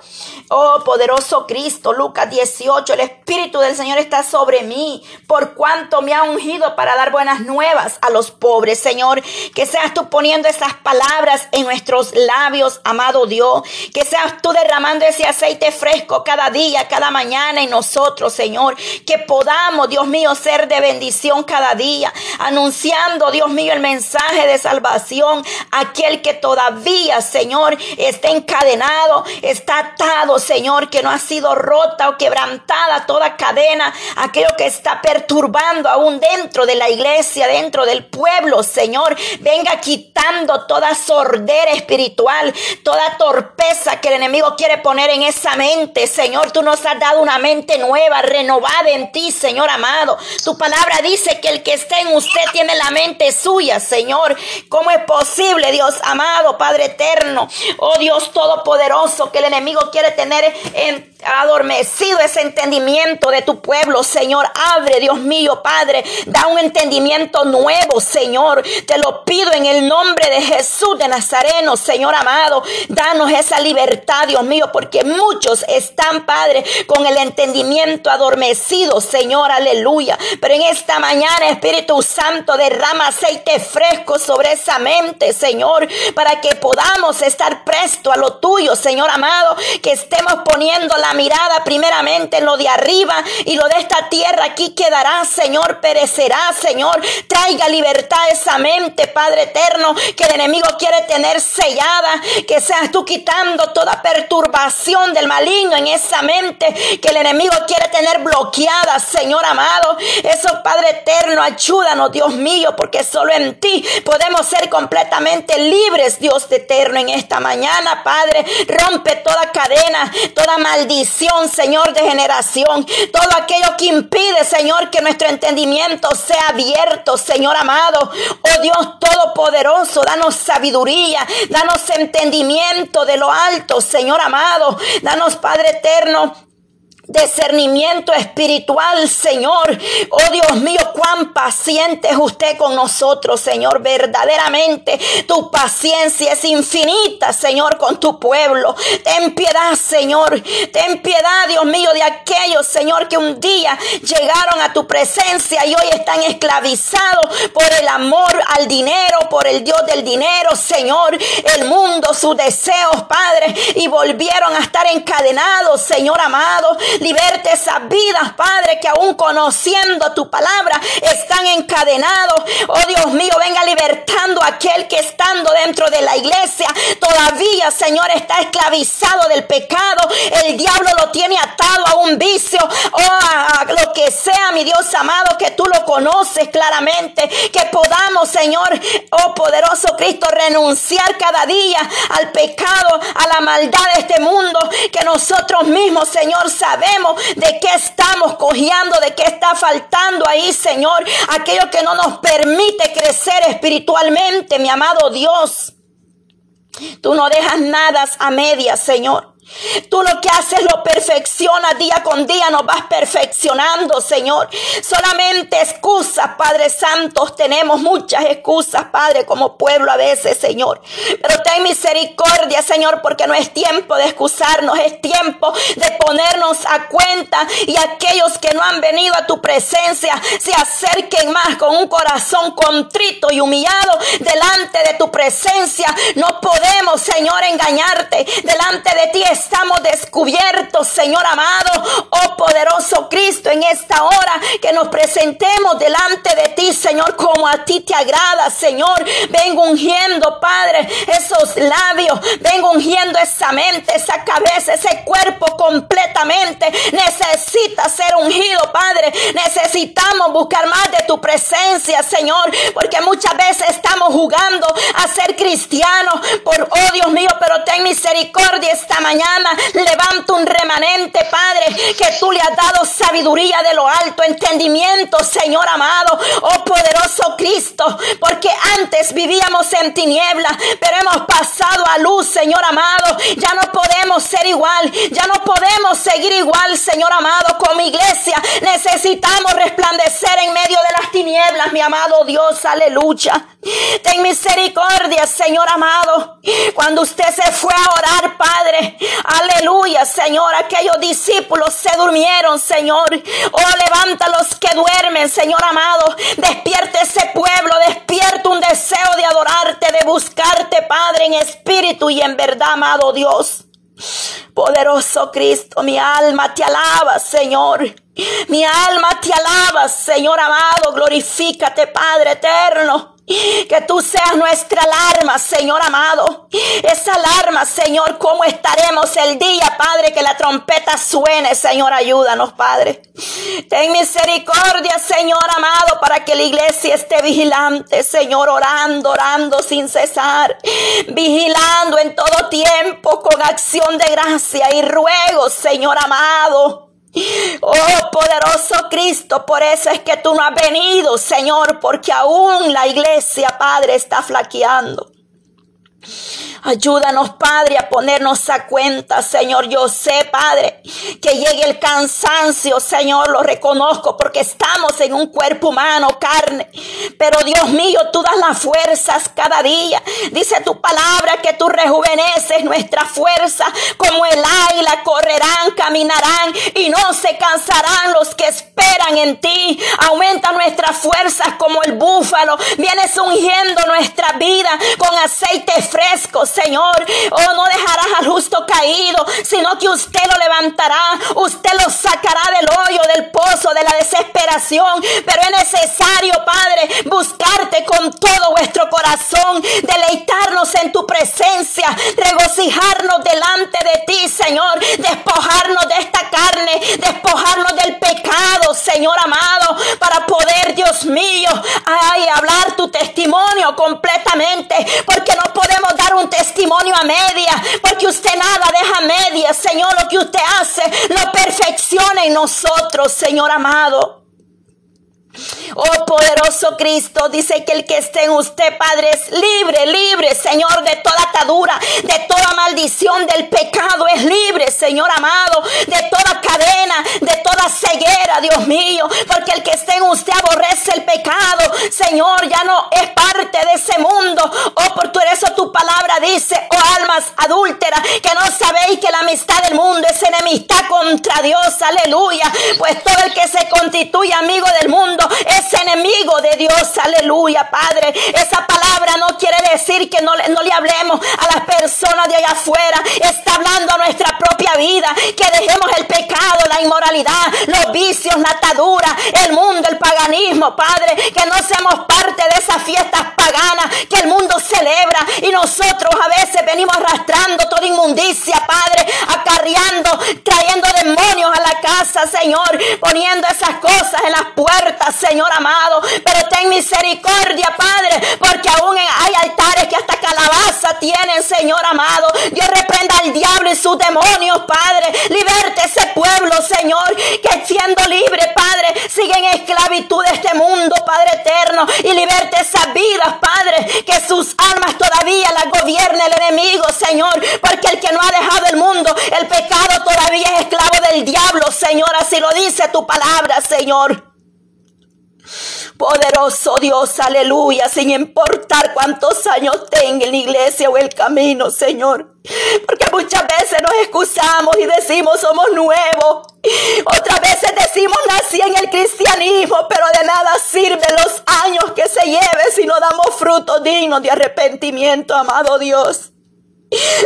Oh, poderoso Cristo, Lucas 18, el Espíritu del Señor está sobre mí, por cuanto me ha ungido para dar buenas nuevas a los pobres, Señor. Que seas tú poniendo esas palabras en nuestros labios, amado Dios. Que seas tú derramando ese aceite fresco cada día, cada mañana en nosotros, Señor. Que podamos, Dios mío, ser de bendición cada día, anunciando, Dios mío, el mensaje de salvación aquel que todavía, Señor, Señor, está encadenado, está atado, Señor, que no ha sido rota o quebrantada toda cadena, aquello que está perturbando aún dentro de la iglesia, dentro del pueblo, Señor, venga quitando toda sordera espiritual, toda torpeza que el enemigo quiere poner en esa mente, Señor, tú nos has dado una mente nueva, renovada en ti, Señor amado. Tu palabra dice que el que esté en usted tiene la mente suya, Señor. ¿Cómo es posible, Dios amado, Padre eterno? Oh Dios Todopoderoso, que el enemigo quiere tener en adormecido ese entendimiento de tu pueblo, Señor. Abre, Dios mío, Padre, da un entendimiento nuevo, Señor. Te lo pido en el nombre de Jesús de Nazareno, Señor amado. Danos esa libertad, Dios mío, porque muchos están, Padre, con el entendimiento adormecido, Señor, aleluya. Pero en esta mañana, Espíritu Santo, derrama aceite fresco sobre esa mente, Señor, para que podamos estar presto a lo tuyo, Señor amado, que estemos poniendo la mirada primeramente en lo de arriba y lo de esta tierra aquí quedará, Señor, perecerá, Señor. Traiga libertad a esa mente, Padre eterno, que el enemigo quiere tener sellada, que seas tú quitando toda perturbación del maligno en esa mente que el enemigo quiere tener bloqueada, Señor amado. Eso, Padre eterno, ayúdanos, Dios mío, porque solo en ti podemos ser completamente libres, Dios eterno, en esta mañana, Padre. Rompe toda cadena, toda maldición Señor, de generación. Todo aquello que impide, Señor, que nuestro entendimiento sea abierto, Señor amado. Oh Dios Todopoderoso, danos sabiduría, danos entendimiento de lo alto, Señor amado. Danos, Padre eterno discernimiento espiritual, Señor. Oh Dios mío, cuán paciente es usted con nosotros, Señor. Verdaderamente tu paciencia es infinita, Señor, con tu pueblo. Ten piedad, Señor. Ten piedad, Dios mío, de aquellos, Señor, que un día llegaron a tu presencia y hoy están esclavizados por el amor al dinero, por el Dios del dinero, Señor. El mundo, sus deseos, Padre, y volvieron a estar encadenados, Señor amado. Liberte esas vidas, Padre, que aún conociendo tu palabra están encadenados. Oh Dios mío, venga libertando a aquel que estando dentro de la iglesia todavía, Señor, está esclavizado del pecado. El diablo lo tiene atado a un vicio o oh, a, lo que sea, mi Dios amado, que tú lo conoces claramente. Que podamos, Señor, oh poderoso Cristo, renunciar cada día al pecado, a la maldad de este mundo. Que nosotros mismos, Señor, sabemos de qué estamos cojeando, de qué está faltando ahí, Señor. Aquello que no nos permite crecer espiritualmente, mi amado Dios. Tú no dejas nada a medias, Señor. Tú lo que haces lo perfeccionas día con día, nos vas perfeccionando, Señor. Solamente excusas, Padre Santo. Tenemos muchas excusas, Padre, como pueblo a veces, Señor. Pero ten misericordia, Señor, porque no es tiempo de excusarnos, es tiempo de ponernos a cuenta y aquellos que no han venido a tu presencia se acerquen más con un corazón contrito y humillado delante de tu presencia. No podemos, Señor, engañarte. Delante de ti estamos descubiertos, Señor amado, oh poderoso Cristo, en esta hora que nos presentemos delante de ti, Señor, como a ti te agrada, Señor. Vengo ungiendo, Padre, esos labios, vengo ungiendo esa mente, esa cabeza, ese cuerpo completamente. Necesita ser ungido, Padre. Necesitamos buscar más de tu presencia, Señor, porque muchas veces estamos jugando a ser cristianos por, oh Dios mío, pero ten misericordia esta mañana Levanta un remanente, Padre, que tú le has dado sabiduría de lo alto, entendimiento, Señor amado, oh poderoso Cristo, porque antes vivíamos en tinieblas, pero hemos pasado a luz, Señor amado. Ya no podemos ser igual, ya no podemos seguir igual, Señor amado, como iglesia. Necesitamos resplandecer en medio de las tinieblas, mi amado Dios, aleluya. Ten misericordia, Señor amado. Cuando usted se fue a orar, Padre, aleluya, Señor, aquellos discípulos se durmieron, Señor. Oh, levanta los que duermen, Señor amado. Despierta ese pueblo, despierta un deseo de adorarte, de buscarte, Padre, en espíritu y en verdad, amado Dios. Poderoso Cristo, mi alma te alaba, Señor. Mi alma te alaba, Señor amado. Glorifícate, Padre eterno. Que tú seas nuestra alarma, Señor amado. Esa alarma, Señor, ¿cómo estaremos el día, Padre, que la trompeta suene? Señor, ayúdanos, Padre. Ten misericordia, Señor amado, para que la iglesia esté vigilante, Señor, orando, orando sin cesar. Vigilando en todo tiempo con acción de gracia y ruego, Señor amado Oh poderoso Cristo, por eso es que tú no has venido, Señor, porque aún la iglesia, Padre, está flaqueando. Ayúdanos, Padre, a ponernos a cuenta, Señor. Yo sé, Padre, que llegue el cansancio, Señor, lo reconozco porque estamos en un cuerpo humano, carne. Pero Dios mío, tú das las fuerzas cada día. Dice tu palabra que tú rejuveneces nuestra fuerza como el águila, correrán, caminarán y no se cansarán los que esperan en ti. Aumenta nuestras fuerzas como el búfalo. Vienes ungiendo nuestra vida con aceite fresco, Señor. Oh, no dejarás al justo caído, sino que usted lo levantará, usted lo sacará del hoyo, del pozo, de la desesperación. Pero es necesario, Padre, buscarte con todo vuestro corazón, deleitarnos en tu presencia, regocijarnos delante de ti, Señor, despojarnos de esta carne, despojarnos del pecado, Señor amado, para poder, Dios mío, ay, hablar tu testimonio completamente, porque no podemos dar un testimonio testimonio a media, porque usted nada deja media, Señor, lo que usted hace lo perfecciona en nosotros, Señor amado. Oh poderoso Cristo, dice que el que esté en usted, Padre, es libre, libre, Señor, de toda atadura, de toda maldición del pecado, es libre, Señor amado, de toda cadena, de toda ceguera, Dios mío, porque el que esté en usted aborrece el pecado, Señor, ya no es parte de ese mundo. Oh, por tu eso tu palabra dice, oh almas adúlteras, que no sabéis que la amistad del mundo es enemistad contra Dios, aleluya. Pues todo el que se constituye amigo del mundo es enemigo de Dios, aleluya, Padre. Esa palabra no quiere decir que no, no le hablemos a las personas de allá afuera, está hablando a nuestra propia vida, que dejemos el pecado, la inmoralidad, los vicios, la atadura, el mundo, el paganismo, Padre, que no seamos parte de esas fiestas paganas que el mundo celebra. Y nosotros a veces venimos arrastrando toda inmundicia, Padre, acarreando, trayendo demonios a la casa, Señor, poniendo esas cosas en las puertas, Señor amado, pero ten misericordia, Padre, porque aún hay altares que hasta calabaza tienen, Señor amado. Dios reprenda al diablo y sus demonios, Padre. Liberte ese pueblo, Señor, que siendo libre, Padre, sigue en esclavitud de este mundo, Padre eterno. Y liberte esas vidas, Padre, que sus almas todavía las gobierne el enemigo, Señor. Porque el que no ha dejado el mundo, el pecado todavía es esclavo del diablo, Señor. Así lo dice tu palabra, Señor. Poderoso Dios, aleluya, sin importar cuántos años tenga en la iglesia o el camino, Señor. Porque muchas veces nos excusamos y decimos somos nuevos. Otras veces decimos nací en el cristianismo, pero de nada sirven los años que se lleve si no damos frutos dignos de arrepentimiento, amado Dios.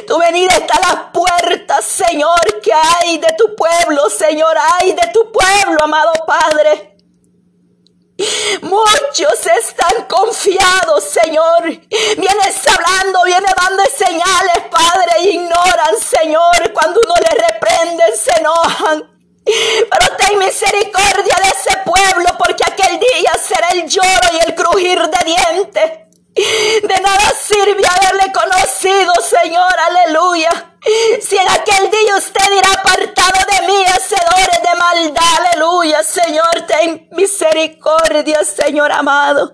Tu venida está a las puertas, Señor, que hay de tu pueblo, Señor, hay de tu pueblo, amado Padre. Muchos están confiados, Señor. Vienes hablando, vienes dando señales, Padre, e ignoran, Señor. Cuando uno les reprende, se enojan. Pero ten misericordia de ese pueblo, porque aquel día será el lloro y el crujir de dientes. De nada sirve haberle conocido, Señor, aleluya. Si en aquel día usted dirá apartado de mí, hacedores de maldad, aleluya, Señor, ten misericordia, Señor amado.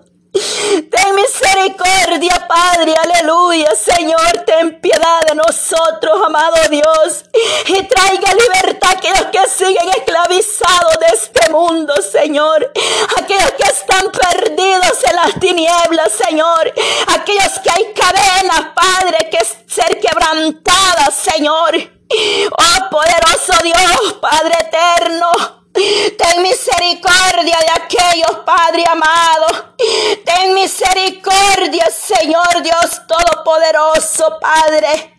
Ten misericordia, Padre, aleluya. Señor, ten piedad de nosotros, amado Dios. Y traiga libertad a aquellos que siguen esclavizados de este mundo, Señor. Aquellos que están perdidos en las tinieblas, Señor. Aquellos que hay cadenas, Padre, que ser quebrantadas, Señor. Oh, poderoso Dios, Padre eterno. Ten misericordia de aquellos, Padre amado. Ten misericordia, Señor Dios Todopoderoso, Padre.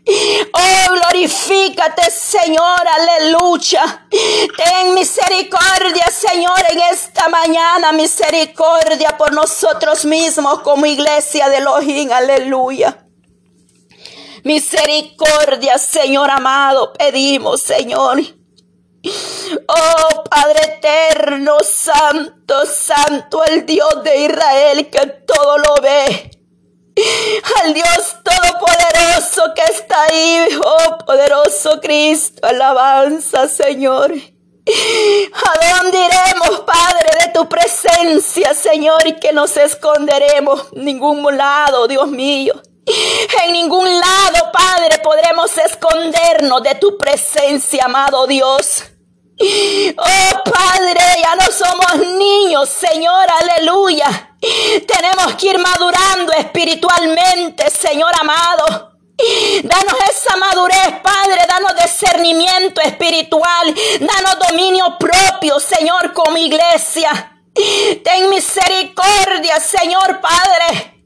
Oh, glorifícate, Señor, aleluya. Ten misericordia, Señor, en esta mañana, misericordia por nosotros mismos como iglesia de Elohim, aleluya. Misericordia, Señor amado, pedimos, Señor. Oh Padre eterno, santo, santo, el Dios de Israel que todo lo ve. Al Dios todopoderoso que está ahí, oh poderoso Cristo, alabanza Señor. ¿A dónde iremos, Padre, de tu presencia, Señor, y que nos esconderemos? Ningún lado, Dios mío. En ningún lado, Padre, podremos escondernos de tu presencia, amado Dios. Oh Padre, ya no somos niños, Señor, aleluya. Tenemos que ir madurando espiritualmente, Señor amado. Danos esa madurez, Padre, danos discernimiento espiritual, danos dominio propio, Señor, como iglesia. Ten misericordia, Señor Padre.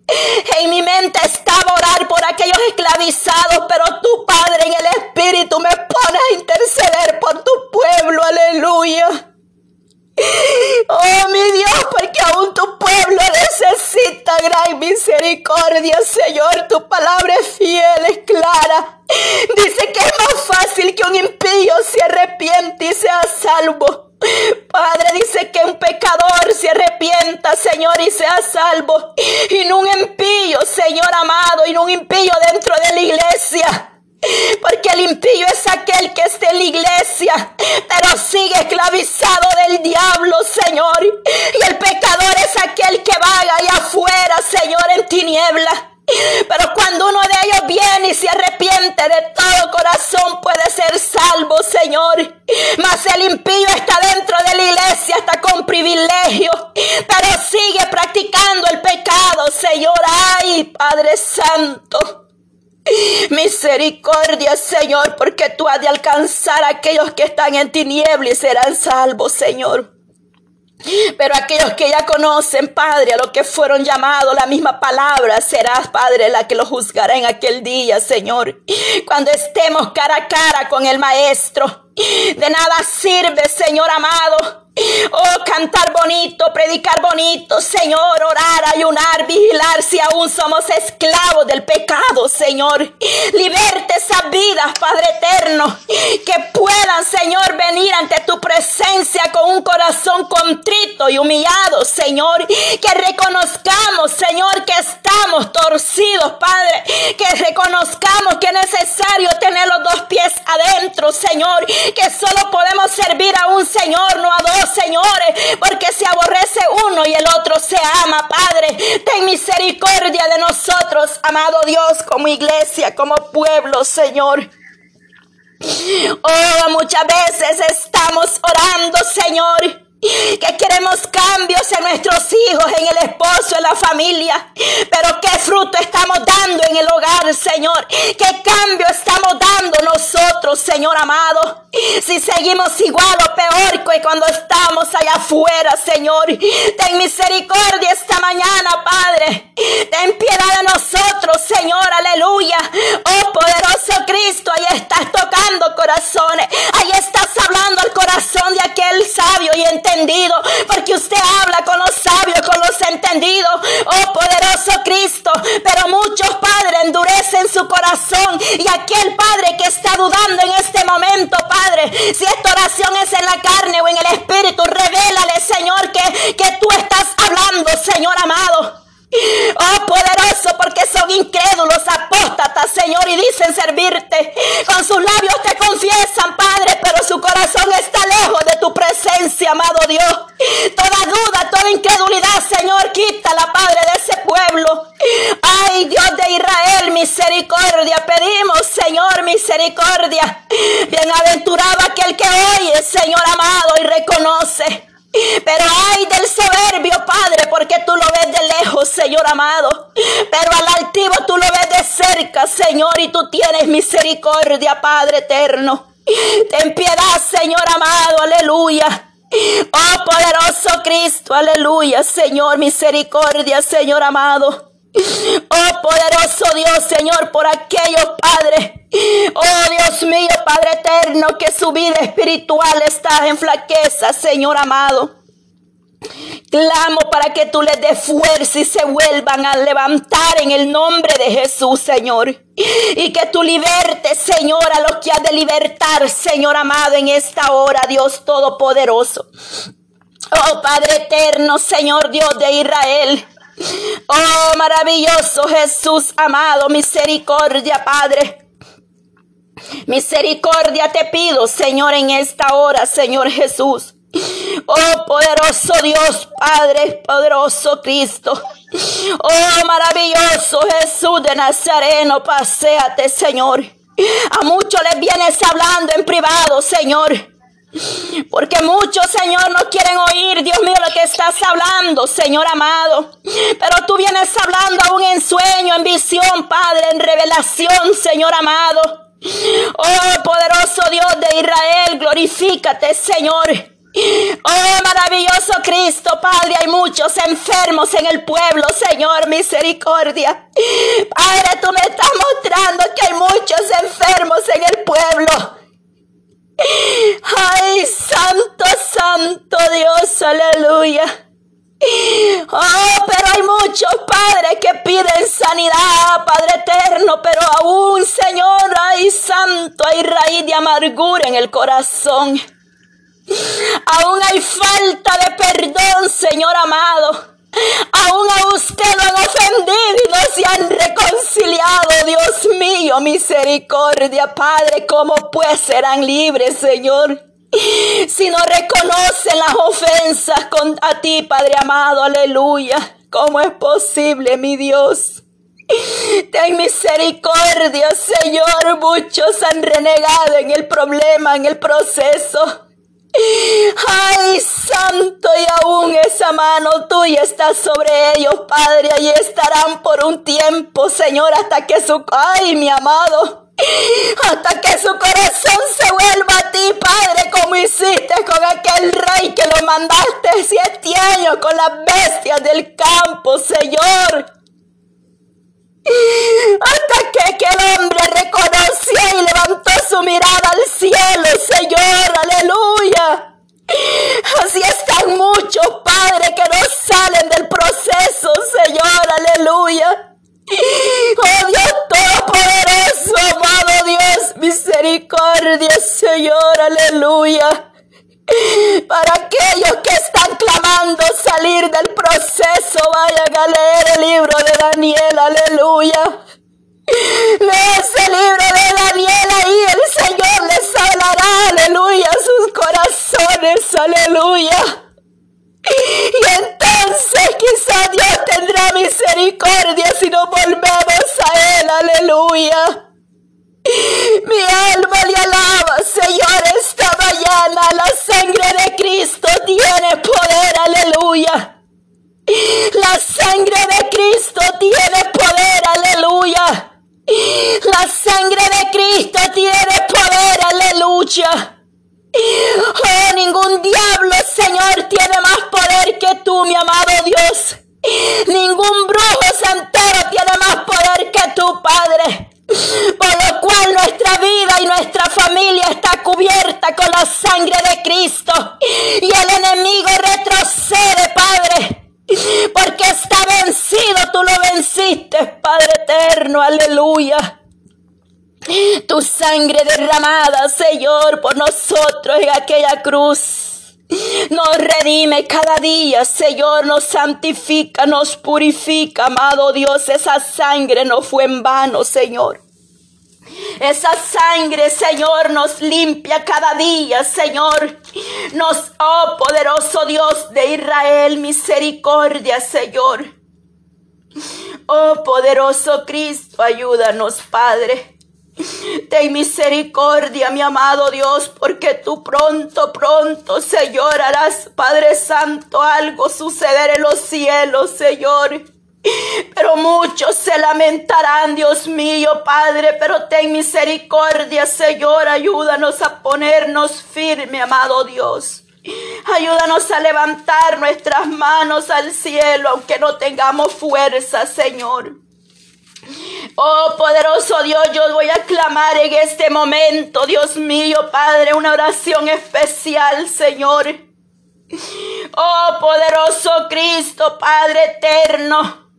En mi mente estaba orar por aquellos esclavizados, pero tu Padre en el Espíritu me pone a interceder por tu pueblo, aleluya. Oh mi Dios, porque aún tu pueblo necesita gran misericordia, Señor. Tu palabra es fiel, es clara. Dice que es más fácil que un impío se arrepiente y sea salvo Padre dice que un pecador se arrepienta, Señor, y sea salvo. Y no un impío, Señor amado, y no un impío dentro de la iglesia. Porque el impío es aquel que está en la iglesia, pero sigue esclavizado del diablo, Señor. Y el pecador es aquel que vaga allá afuera, Señor, en tiniebla. Pero cuando uno de ellos viene y se arrepiente de todo corazón puede ser salvo, Señor. Mas el impío está dentro de la iglesia, está con privilegio, pero sigue practicando el pecado, Señor. Ay, Padre Santo. Misericordia, Señor, porque tú has de alcanzar a aquellos que están en tinieblas y serán salvos, Señor. Pero aquellos que ya conocen, Padre, a los que fueron llamados, la misma palabra serás, Padre, la que los juzgará en aquel día, Señor. Cuando estemos cara a cara con el Maestro. De nada sirve, Señor amado, Oh, cantar bonito, predicar bonito, Señor, orar, ayunar, vigilar si aún somos esclavos del pecado, Señor. Liberte esas vidas, Padre eterno, que puedan, Señor, venir ante tu presencia con un corazón contrito y humillado, Señor. Que reconozcamos, Señor, que estamos torcidos, Padre. Que reconozcamos que es necesario tener los dos pies adentro, Señor. Que solo podemos servir a un Señor, no a dos señores, porque se aborrece uno y el otro se ama, Padre. Ten misericordia de nosotros, amado Dios, como iglesia, como pueblo, Señor. Oh, muchas veces estamos orando, Señor que queremos cambios en nuestros hijos, en el esposo, en la familia. Pero qué fruto estamos dando en el hogar, Señor. Qué cambio estamos dando nosotros, Señor amado. Si seguimos igual o peor que cuando estamos allá afuera, Señor. Ten misericordia esta mañana, Padre. Ten piedad de nosotros, Señor. Aleluya. Oh poderoso Cristo, ahí estás tocando corazones. Ahí estás hablando al corazón de aquel sabio y entendido porque usted habla con los sabios, con los entendidos, oh poderoso Cristo, pero muchos padres endurecen su corazón y aquel padre que está dudando en este momento, Padre, si esta oración es en la carne o en el espíritu, revélale, Señor, que, que tú estás hablando, Señor amado. Oh poderoso, porque son incrédulos, apóstatas, Señor, y dicen servirte. Con sus labios te confiesan, Padre, pero su corazón está lejos de tu presencia, amado Dios. Toda duda, toda incredulidad, Señor, quítala, Padre, de ese pueblo. Ay, Dios de Israel, misericordia. Pedimos, Señor, misericordia. Bienaventurado aquel que oye, Señor amado, y reconoce. Pero ay del soberbio, Padre, porque tú lo ves de lejos, Señor amado. Pero al altivo tú lo ves de cerca, Señor, y tú tienes misericordia, Padre eterno. Ten piedad, Señor amado, aleluya. Oh poderoso Cristo, aleluya, Señor, misericordia, Señor amado. Oh poderoso Dios, Señor, por aquellos padres. Oh Dios mío, Padre eterno, que su vida espiritual está en flaqueza, Señor amado. Clamo para que tú les des fuerza y se vuelvan a levantar en el nombre de Jesús, Señor. Y que tú libertes, Señor, a los que has de libertar, Señor amado, en esta hora, Dios Todopoderoso. Oh Padre eterno, Señor Dios de Israel. Oh, maravilloso Jesús amado, misericordia, Padre. Misericordia te pido, Señor, en esta hora, Señor Jesús. Oh, poderoso Dios, Padre, poderoso Cristo. Oh, maravilloso Jesús de Nazareno, paséate, Señor. A muchos les vienes hablando en privado, Señor. Porque muchos, Señor, no quieren oír, Dios mío, lo que estás hablando, Señor amado. Pero tú vienes hablando aún en sueño, en visión, Padre, en revelación, Señor amado. Oh, poderoso Dios de Israel, glorifícate, Señor. Oh, maravilloso Cristo, Padre, hay muchos enfermos en el pueblo, Señor, misericordia. Padre, tú me estás mostrando que hay muchos enfermos en el pueblo. Ay, santo, santo Dios, aleluya. Oh, pero hay muchos padres que piden sanidad, Padre eterno, pero aún, Señor, ay, santo, hay raíz de amargura en el corazón. Aún hay falta de perdón, Señor amado. Aún a usted lo han ofendido y no se han reconciliado, Dios mío, misericordia, Padre, ¿cómo pues serán libres, Señor? Si no reconocen las ofensas con, a ti, Padre amado, aleluya. ¿Cómo es posible, mi Dios? Ten misericordia, Señor. Muchos han renegado en el problema, en el proceso. Ay, santo, y aún esa mano tuya está sobre ellos, Padre. Allí estarán por un tiempo, Señor, hasta que su... Ay, mi amado. Hasta que su corazón se vuelva a ti, Padre, como hiciste con aquel rey que lo mandaste siete años con las bestias del campo, Señor. Hasta que aquel hombre reconoció y levantó su mirada al cielo, Señor, aleluya. Así están muchos padres que no salen del proceso, Señor, aleluya. Oh Dios Todopoderoso, amado Dios, misericordia, Señor, aleluya. Para aquellos que están clamando salir del proceso, vayan a leer el libro de Daniel, aleluya. Lee ese libro de Daniel ahí, el Señor les hablará, aleluya, sus corazones, aleluya. Y entonces quizá Dios tendrá misericordia si nos volvemos a Él, aleluya. Mi alma le alaba, Señor, esta mañana. La sangre de Cristo tiene poder, aleluya. La sangre de Cristo tiene poder, aleluya. La sangre de Cristo tiene poder, aleluya. Oh, ningún diablo, Señor, tiene más poder que tú, mi amado Dios. Ningún brujo santero tiene más poder que tú, Padre. Por lo cual nuestra vida y nuestra familia está cubierta con la sangre de Cristo. Y el enemigo retrocede, Padre. Porque está vencido, tú lo venciste, Padre eterno, aleluya. Tu sangre derramada, Señor, por nosotros en aquella cruz. Nos redime cada día, Señor, nos santifica, nos purifica, amado Dios. Esa sangre no fue en vano, Señor. Esa sangre, Señor, nos limpia cada día, Señor. Nos, oh poderoso Dios de Israel, misericordia, Señor. Oh poderoso Cristo, ayúdanos, Padre. Ten misericordia, mi amado Dios, porque tú pronto, pronto, Señor, harás, Padre Santo, algo suceder en los cielos, Señor. Pero muchos se lamentarán, Dios mío, Padre, pero ten misericordia, Señor, ayúdanos a ponernos firme, amado Dios. Ayúdanos a levantar nuestras manos al cielo, aunque no tengamos fuerza, Señor. Oh poderoso Dios, yo voy a clamar en este momento, Dios mío, Padre, una oración especial, Señor. Oh poderoso Cristo, Padre eterno.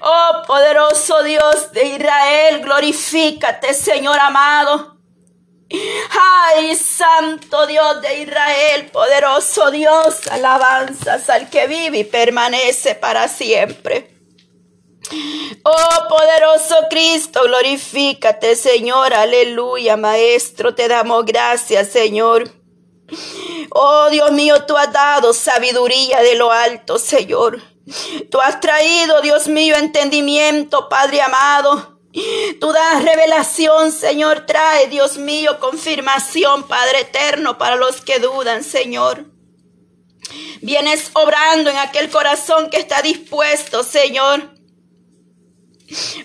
Oh poderoso Dios de Israel, glorifícate, Señor amado. Ay, santo Dios de Israel, poderoso Dios, alabanzas al que vive y permanece para siempre. Oh poderoso Cristo, glorifícate, Señor, aleluya, Maestro, te damos gracias, Señor. Oh Dios mío, tú has dado sabiduría de lo alto, Señor. Tú has traído, Dios mío, entendimiento, Padre amado. Tú das revelación, Señor, trae, Dios mío, confirmación, Padre eterno, para los que dudan, Señor. Vienes obrando en aquel corazón que está dispuesto, Señor.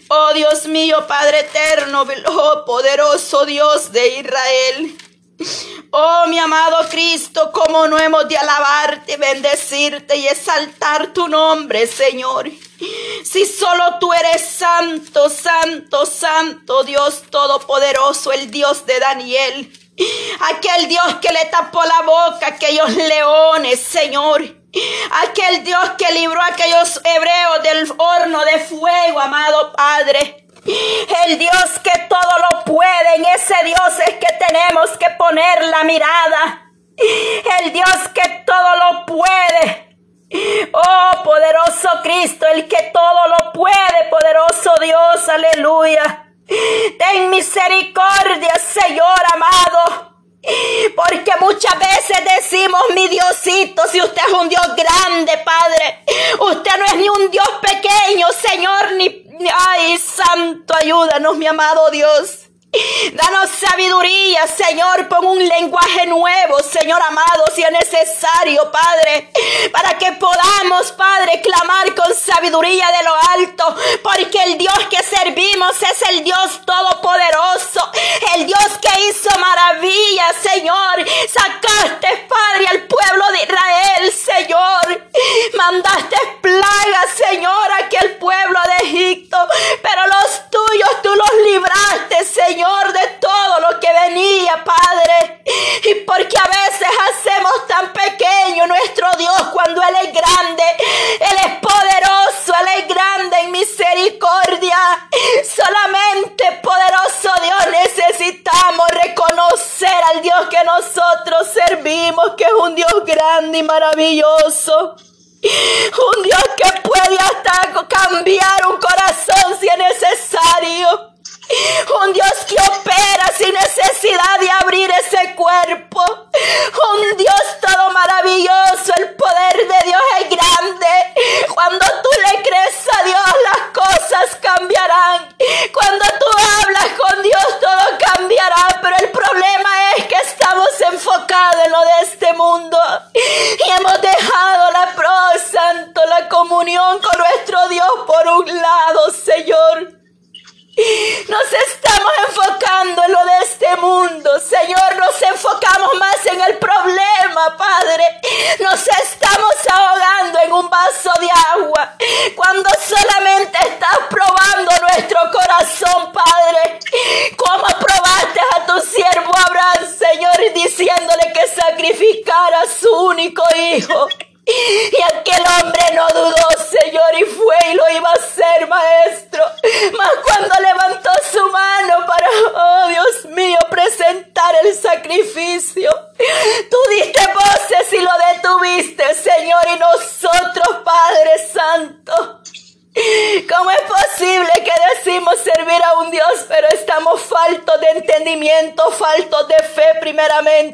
Oh Dios mío, Padre eterno, oh poderoso Dios de Israel. Oh mi amado Cristo, cómo no hemos de alabarte, bendecirte y exaltar tu nombre, Señor. Si solo tú eres santo, santo, santo, Dios todopoderoso, el Dios de Daniel. Aquel Dios que le tapó la boca a aquellos leones, Señor. Aquel Dios que libró a aquellos hebreos del horno de fuego, amado Padre. El Dios que todo lo puede, en ese Dios es que tenemos que poner la mirada. El Dios que todo lo puede. Oh, poderoso Cristo, el que todo lo puede, poderoso Dios, aleluya. Ten misericordia, Señor amado. Porque muchas veces decimos, mi Diosito, si usted es un Dios grande, Padre, usted no es ni un Dios pequeño, Señor, ni... Ay, santo, ayúdanos, mi amado Dios. Danos sabiduría, Señor. Pon un lenguaje nuevo, Señor amado, si es necesario, Padre. Para que podamos, Padre, clamar con sabiduría de lo alto. Porque el Dios que servimos es el Dios todopoderoso. El Dios que hizo maravillas, Señor. Sacaste, Padre, al pueblo de Israel, Señor. Mandaste plagas, Señor, a aquel pueblo de Egipto. Pero los tuyos tú los libraste, Señor. Señor, de todo lo que venía, Padre. Y porque a veces hacemos tan pequeño nuestro Dios cuando Él es grande. Él es poderoso, Él es grande en misericordia. Solamente, poderoso Dios, necesitamos reconocer al Dios que nosotros servimos, que es un Dios grande y maravilloso. Un Dios que puede hasta cambiar un corazón si es necesario. Un Dios que opera sin necesidad de abrir ese cuerpo. Un Dios todo maravilloso. El poder de Dios es grande. Cuando tú le crees a Dios, las cosas cambiarán. Cuando tú hablas con Dios, todo cambiará. Pero el problema es que estamos enfocados en lo de este mundo. Y hemos dejado la pro santo, la comunión con nuestro Dios por un lado, Señor. Nos estamos enfocando en lo de este mundo. Señor, nos enfocamos más en el problema, Padre. Nos estamos ahogando en un vaso de agua. Cuando solamente estás probando nuestro corazón, Padre. Como probaste a tu siervo Abraham, Señor, diciéndole que sacrificara a su único hijo. Y aquel hombre no dudó, Señor, y fue y lo iba a hacer, maestro. Mas cuando levantó su mano para, oh Dios mío, presentar el sacrificio, tú diste voces y lo detuviste, Señor, y nosotros, Padre Santo. ¿Cómo es posible que decimos servir a un Dios, pero estamos faltos de entendimiento, faltos de fe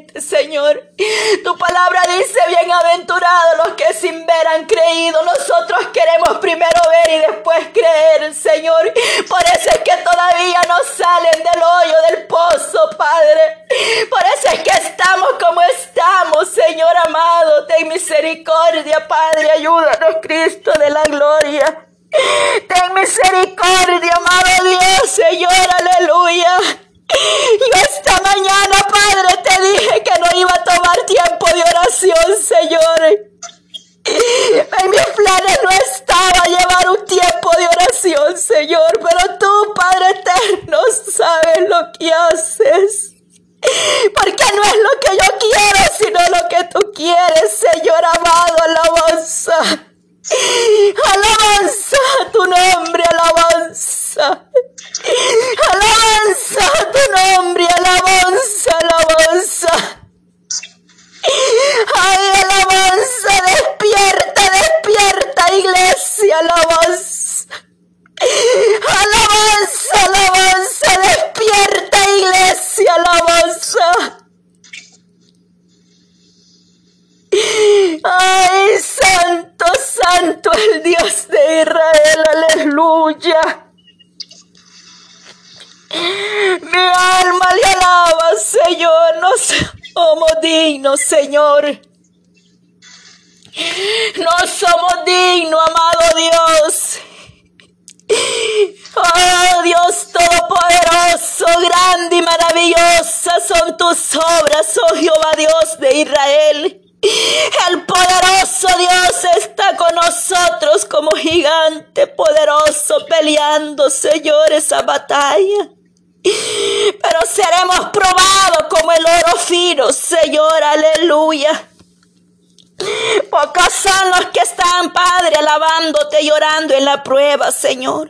Alabándote, llorando en la prueba, Señor.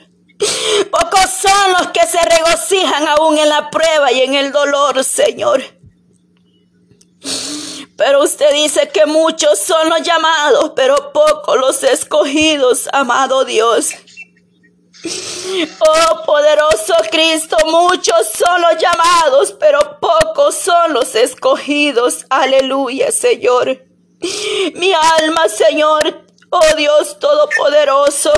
Pocos son los que se regocijan aún en la prueba y en el dolor, Señor. Pero usted dice que muchos son los llamados, pero pocos los escogidos, amado Dios. Oh poderoso Cristo, muchos son los llamados, pero pocos son los escogidos. Aleluya, Señor. Mi alma, Señor, oh Dios Todopoderoso.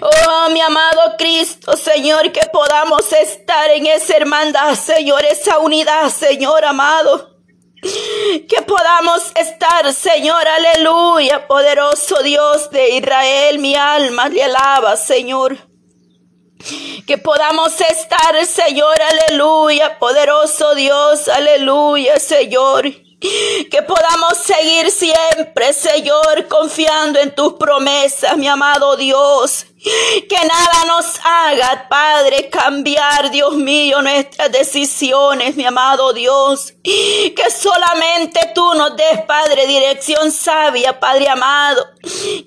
Oh, mi amado Cristo, Señor, que podamos estar en esa hermandad, Señor, esa unidad, Señor amado. Que podamos estar, Señor, aleluya, poderoso Dios de Israel, mi alma le alaba, Señor. Que podamos estar, Señor, aleluya, poderoso Dios, aleluya, Señor. Que podamos seguir siempre, Señor, confiando en tus promesas, mi amado Dios. Que nada nos haga, Padre, cambiar, Dios mío, nuestras decisiones, mi amado Dios. Que solamente tú nos des, Padre, dirección sabia, Padre amado.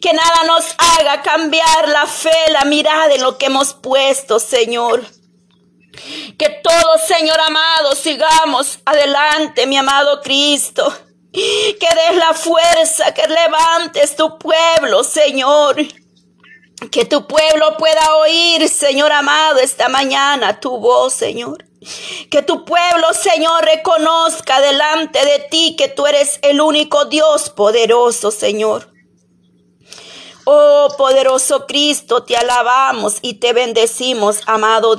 Que nada nos haga cambiar la fe, la mirada en lo que hemos puesto, Señor. Que todos, Señor amado, sigamos adelante, mi amado Cristo. Que des la fuerza, que levantes tu pueblo, Señor. Que tu pueblo pueda oír, Señor amado, esta mañana tu voz, Señor. Que tu pueblo, Señor, reconozca delante de ti que tú eres el único Dios poderoso, Señor. Oh poderoso Cristo, te alabamos y te bendecimos, amado